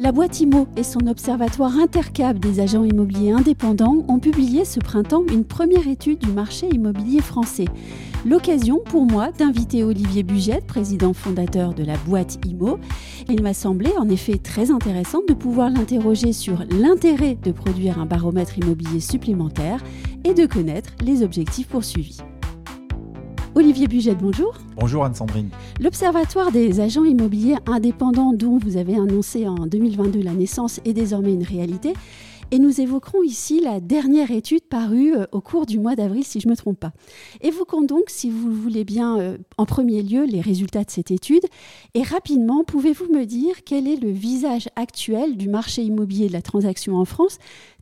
La boîte IMO et son observatoire intercap des agents immobiliers indépendants ont publié ce printemps une première étude du marché immobilier français. L'occasion pour moi d'inviter Olivier Bugette, président fondateur de la boîte IMO. Il m'a semblé en effet très intéressant de pouvoir l'interroger sur l'intérêt de produire un baromètre immobilier supplémentaire et de connaître les objectifs poursuivis. Olivier Bugette, bonjour. Bonjour Anne-Sandrine. L'Observatoire des agents immobiliers indépendants dont vous avez annoncé en 2022 la naissance est désormais une réalité. Et nous évoquerons ici la dernière étude parue euh, au cours du mois d'avril, si je ne me trompe pas. Évoquons donc, si vous voulez bien, euh, en premier lieu, les résultats de cette étude. Et rapidement, pouvez-vous me dire quel est le visage actuel du marché immobilier de la transaction en France?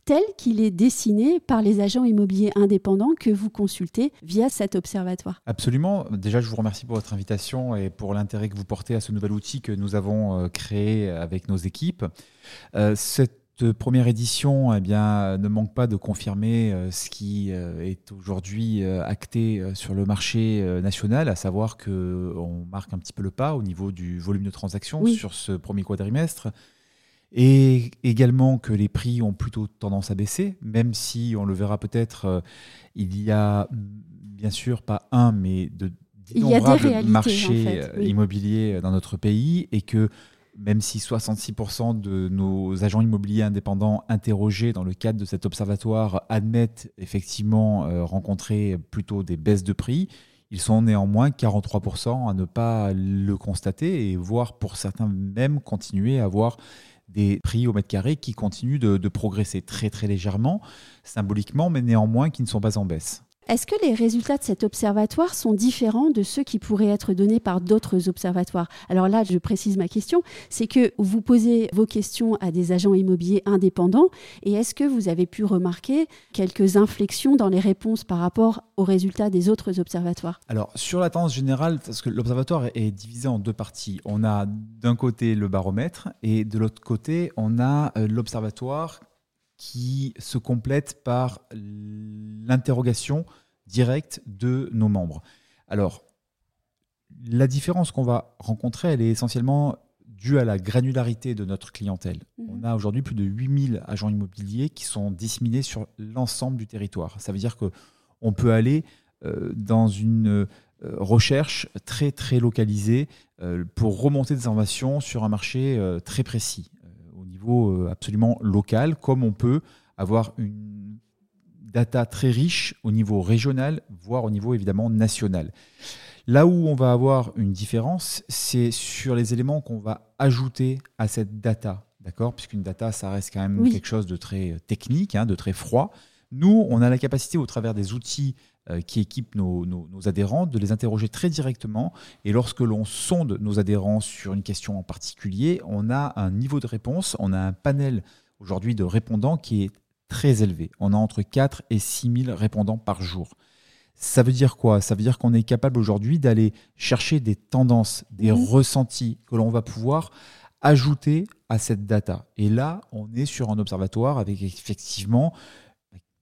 Tel qu'il est dessiné par les agents immobiliers indépendants que vous consultez via cet observatoire. Absolument. Déjà, je vous remercie pour votre invitation et pour l'intérêt que vous portez à ce nouvel outil que nous avons euh, créé avec nos équipes. cette première édition eh bien, ne manque pas de confirmer euh, ce qui euh, est aujourd'hui euh, acté sur le marché national, à savoir qu'on marque un petit peu le pas au niveau du volume de transactions sur ce premier quadrimestre. Et également que les prix ont plutôt tendance à baisser, même si on le verra peut-être, il y a bien sûr pas un, mais de d'innombrables marchés immobiliers dans notre pays et que même si 66% de nos agents immobiliers indépendants interrogés dans le cadre de cet observatoire admettent effectivement euh, rencontrer plutôt des baisses de prix, ils sont néanmoins 43% à ne pas le constater et voire pour certains même continuer à avoir des prix au mètre carré qui continuent de, progresser très très légèrement, symboliquement, mais néanmoins qui ne sont pas en baisse. Est-ce que les résultats de cet observatoire sont différents de ceux qui pourraient être donnés par d'autres observatoires? Alors là, je précise ma question, c'est que vous posez vos questions à des agents immobiliers indépendants et est-ce que vous avez pu remarquer quelques inflexions dans les réponses par rapport aux résultats des autres observatoires? Alors sur la tendance générale, parce que l'observatoire est divisé en deux parties, on a d'un côté le baromètre et de l'autre côté on a euh, l'observatoire qui se complète par l'interrogation directe de nos membres. Alors, la différence qu'on va rencontrer, elle est essentiellement due à la granularité de notre clientèle. Mhm. On a aujourd'hui plus de 8000 agents immobiliers qui sont disséminés sur l'ensemble du territoire. Ça veut dire qu'on peut aller euh, dans une euh, recherche très très localisée euh, pour remonter des informations sur un marché très précis. Euh, absolument local, comme on peut avoir une data très riche au niveau régional, voire au niveau évidemment national. Là où on va avoir une différence, c'est sur les éléments qu'on va ajouter à cette data, d'accord? Puisqu'une data, ça reste quand même quelque chose de très technique, hein, de très froid. Nous, on a la capacité, au travers des outils euh, qui équipent nos, adhérents, de les interroger très directement. Et lorsque l'on sonde nos adhérents sur une question en particulier, on a un niveau de réponse, on a un panel aujourd'hui de répondants qui est très élevé. On a entre 4 et 6 000 répondants par jour. Ça veut dire quoi? Ça veut dire qu'on est capable aujourd'hui d'aller chercher des tendances, des mmh. ressentis que l'on va pouvoir ajouter à cette data. Et là, on est sur un observatoire avec effectivement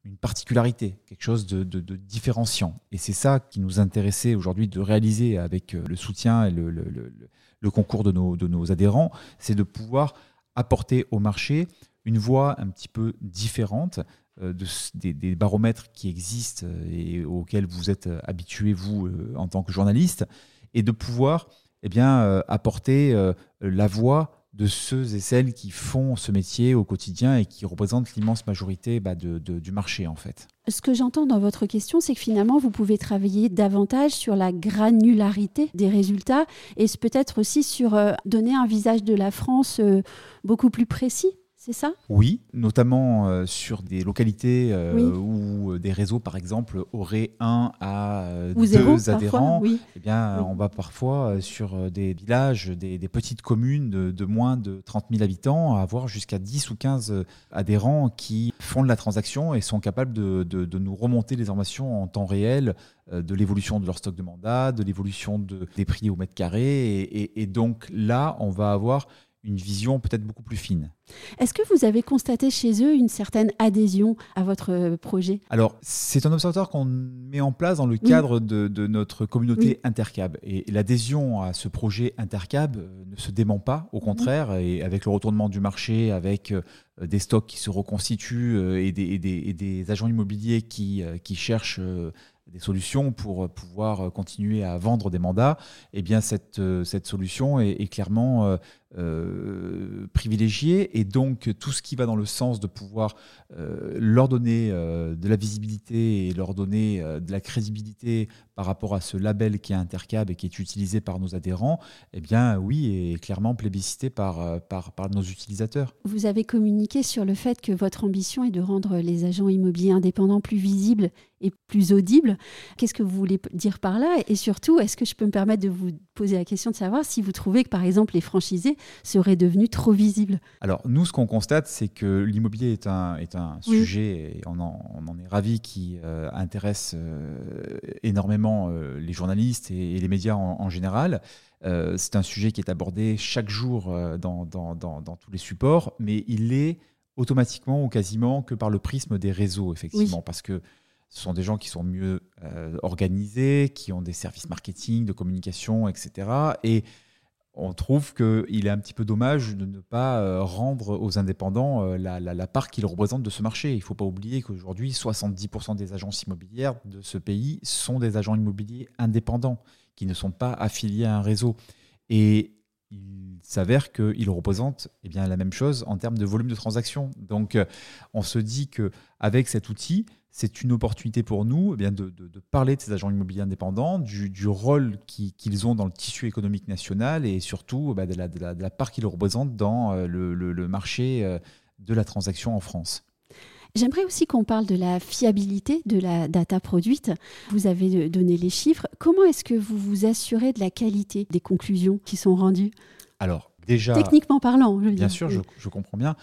une particularité, quelque chose de, différenciant. Et c'est ça qui nous intéressait aujourd'hui de réaliser avec euh, le soutien et le, concours de nos, adhérents, c'est de pouvoir apporter au marché une voie un petit peu différente euh, de, des, baromètres qui existent euh, et auxquels vous êtes habitués, vous, en tant que journaliste, et de pouvoir eh apporter la voix de ceux et celles qui font ce métier au quotidien et qui représentent l'immense majorité bah, du marché en fait. Ce que j'entends dans votre question, c'est que finalement, vous pouvez travailler davantage sur la granularité des résultats et peut-être aussi sur euh, donner un visage de la France euh, beaucoup plus précis c'est ça? Oui, notamment euh, sur des localités euh, où euh, des réseaux, par exemple, auraient un à deux adhérents. Eh bien, on va parfois sur des villages, des, petites communes de, moins de 30 000 habitants, avoir jusqu'à 10 ou 15 adhérents qui font de la transaction et sont capables de, nous remonter les informations en temps réel de l'évolution de leur stock de mandat, de l'évolution des prix au mètre carré. et donc là, on va avoir une vision peut-être beaucoup plus fine. Est-ce que vous avez constaté chez eux une certaine adhésion à votre euh, projet? Alors, c'est un observatoire qu'on met en place dans le cadre de, notre communauté Intercab. Et l'adhésion à ce projet Intercab euh, ne se dément pas, au contraire, et avec le retournement du marché, avec euh, des stocks qui se reconstituent et des, agents immobiliers qui, qui cherchent des solutions pour pouvoir continuer à vendre des mandats, eh bien cette, cette solution est, clairement euh, privilégiée. Et donc tout ce qui va dans le sens de pouvoir euh, leur donner euh, de la visibilité et leur donner de la crédibilité par rapport à ce label qui est Intercab et qui est utilisé par nos adhérents, eh bien oui, est clairement plébiscité par, par, par nos utilisateurs. Vous avez communiqué sur le fait que votre ambition est de rendre les agents immobiliers indépendants plus visibles et plus audibles. Qu'est-ce que vous voulez dire par là? Et surtout, est-ce que je peux me permettre de vous poser la question de savoir si vous trouvez que, par exemple, les franchisés seraient devenus trop visibles? Alors, nous, ce qu'on constate, c'est que l'immobilier est un, est un sujet, et on en, est ravi, qui euh, intéresse euh, énormément euh, les journalistes et, les médias en, général. c'est un sujet qui est abordé chaque jour dans, dans, dans, tous les supports, mais il est automatiquement ou quasiment que par le prisme des réseaux, effectivement, parce que ce sont des gens qui sont mieux organisés, qui ont des services marketing, de communication, etc. Et on trouve qu'il est un petit peu dommage de ne pas euh, rendre aux indépendants euh, la, part qu'ils représentent de ce marché. Il ne faut pas oublier qu'aujourd'hui, 70% des agences immobilières de ce pays sont des agents immobiliers indépendants, qui ne sont pas affiliés à un réseau. Et il s'avère qu'ils représentent eh bien, la même chose en termes de volume de transactions. Donc euh, on se dit qu'avec cet outil, c'est une opportunité pour nous eh bien, de, parler de ces agents immobiliers indépendants, du, rôle qu'ils ont dans le tissu économique national et surtout bah, de, la, part qu'ils représentent dans euh, le, marché euh, de la transaction en France. J'aimerais aussi qu'on parle de la fiabilité de la data produite. Vous avez donné les chiffres. Comment est-ce que vous vous assurez de la qualité des conclusions qui sont rendues? Alors, Déjà, Techniquement parlant, je Bien sûr, je, comprends bien.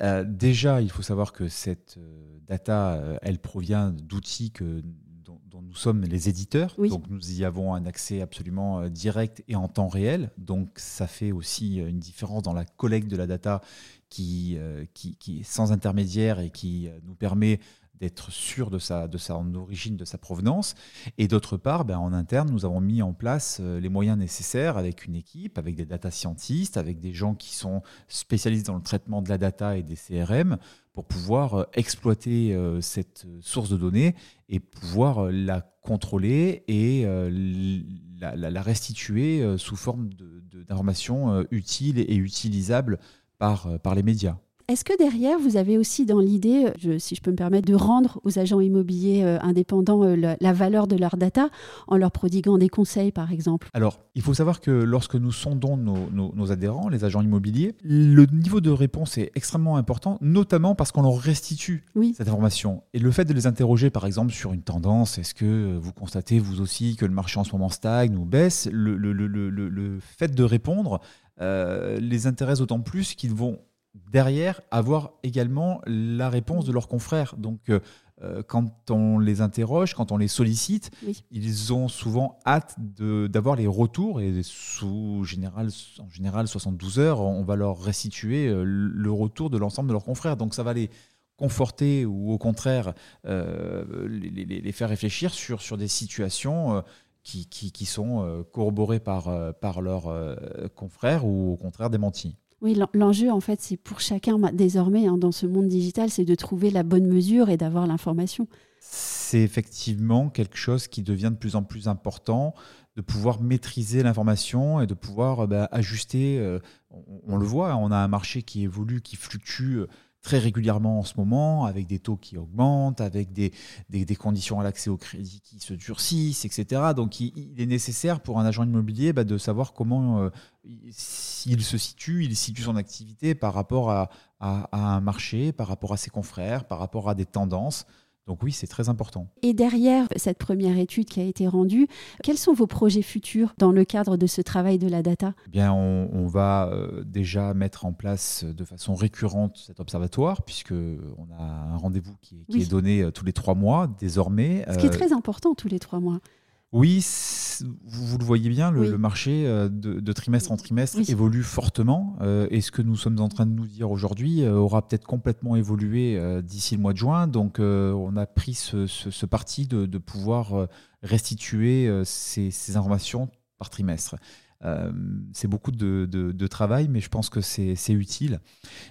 Euh, déjà, il faut savoir que cette euh, data, euh, elle provient d'outils que, dont, nous sommes les éditeurs. Donc, nous y avons un accès absolument direct et en temps réel. Donc, ça fait aussi une différence dans la collecte de la data qui, qui, qui est sans intermédiaire et qui nous permet d'être sûr de sa, de sa origine, de sa provenance. Et d'autre part, ben, en interne, nous avons mis en place euh, les moyens nécessaires avec une équipe, avec des data scientists, avec des gens qui sont spécialistes dans le traitement de la data et des CRM pour pouvoir euh, exploiter euh, cette source de données et pouvoir la contrôler et la, restituer sous forme d'informations utiles et utilisables par, par les médias. Est-ce que derrière, vous avez aussi dans l'idée, si je peux me permettre, de rendre aux agents immobiliers euh, indépendants euh, la, valeur de leur data en leur prodiguant des conseils, par exemple? Alors, il faut savoir que lorsque nous sondons nos, adhérents, les agents immobiliers, le niveau de réponse est extrêmement important, notamment parce qu'on leur restitue cette information. Et le fait de les interroger, par exemple, sur une tendance, est-ce que vous constatez vous aussi que le marché en ce moment stagne ou baisse, le, fait de répondre euh, les intéresse d'autant plus qu'ils vont derrière avoir également la réponse de leurs confrères. Donc, euh, euh, quand on les interroge, quand on les sollicite, ils ont souvent hâte d'avoir les retours et sous général, en général 72 heures, on va leur restituer euh, le retour de l'ensemble de leurs confrères. Donc, ça va les conforter ou au contraire les, faire réfléchir sur, sur des situations. Qui, qui, sont corroborées par, par leurs confrères ou au contraire démenties. Oui, l'enjeu, en fait, c'est pour chacun désormais hein, dans ce monde digital, c'est de trouver la bonne mesure et d'avoir l'information. C'est effectivement quelque chose qui devient de plus en plus important, de pouvoir maîtriser l'information et de pouvoir bah, ajuster. Euh, on, le voit, hein, on a un marché qui évolue, qui fluctue très régulièrement en ce moment, avec des taux qui augmentent, avec des, des, conditions à l'accès au crédit qui se durcissent, etc. Donc il, est nécessaire pour un agent immobilier bah, de savoir comment euh, s'il se situe, il situe son activité par rapport à, à, un marché, par rapport à ses confrères, par rapport à des tendances. Donc oui, c'est très important. Et derrière cette première étude qui a été rendue, quels sont vos projets futurs dans le cadre de ce travail de la data? Eh Bien, on, va euh, déjà mettre en place de façon récurrente cet observatoire, puisque on a un rendez-vous qui, est, donné euh, tous les trois mois désormais. Ce qui est euh, très important tous les trois mois. Oui, vous, le voyez bien, le, marché euh, de, trimestre en trimestre évolue fortement. Euh, et ce que nous sommes en train de nous dire aujourd'hui euh, aura peut-être complètement évolué d'ici le mois de juin. Donc, on a pris ce, parti de, pouvoir restituer ces, informations par trimestre. Euh, c'est beaucoup de, travail, mais je pense que c'est utile.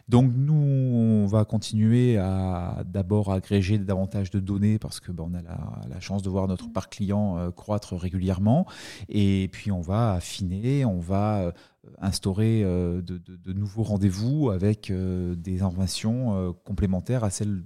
Donc nous, on va continuer à d'abord agréger davantage de données parce que ben, on a la, chance de voir notre parc client euh, croître régulièrement. Et puis on va affiner, on va euh, instaurer de, nouveaux rendez-vous avec des informations complémentaires à celles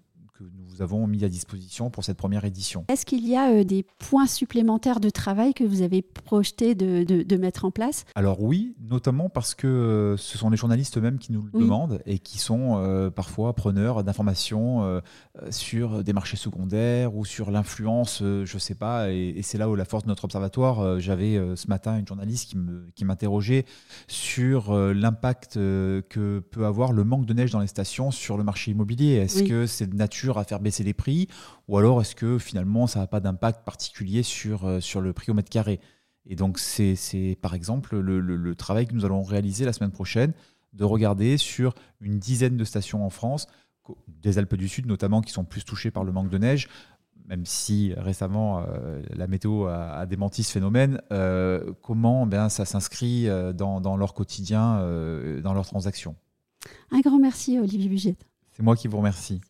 nous avons mis à disposition pour cette première édition. Est-ce qu'il y a euh, des points supplémentaires de travail que vous avez projeté de, mettre en place? Alors oui, notamment parce que euh, ce sont les journalistes eux-mêmes qui nous le demandent et qui sont euh, parfois preneurs d'informations sur des marchés secondaires ou sur l'influence, je ne sais pas, et, c'est là où la force de notre observatoire, j'avais ce matin une journaliste qui m'interrogeait sur l'impact que peut avoir le manque de neige dans les stations sur le marché immobilier. Est-ce que c'est de nature à faire baisser les prix Ou alors est-ce que finalement ça n'a pas d'impact particulier sur, euh, sur le prix au mètre carré? Et donc c'est par exemple le, travail que nous allons réaliser la semaine prochaine, de regarder sur une dizaine de stations en France, des Alpes du Sud notamment, qui sont plus touchées par le manque de neige, même si récemment euh, la météo a, démenti ce phénomène, euh, comment ben, ça s'inscrit dans, dans, leur quotidien, dans leurs transactions? Un grand merci Olivier Bugette. C'est moi qui vous remercie.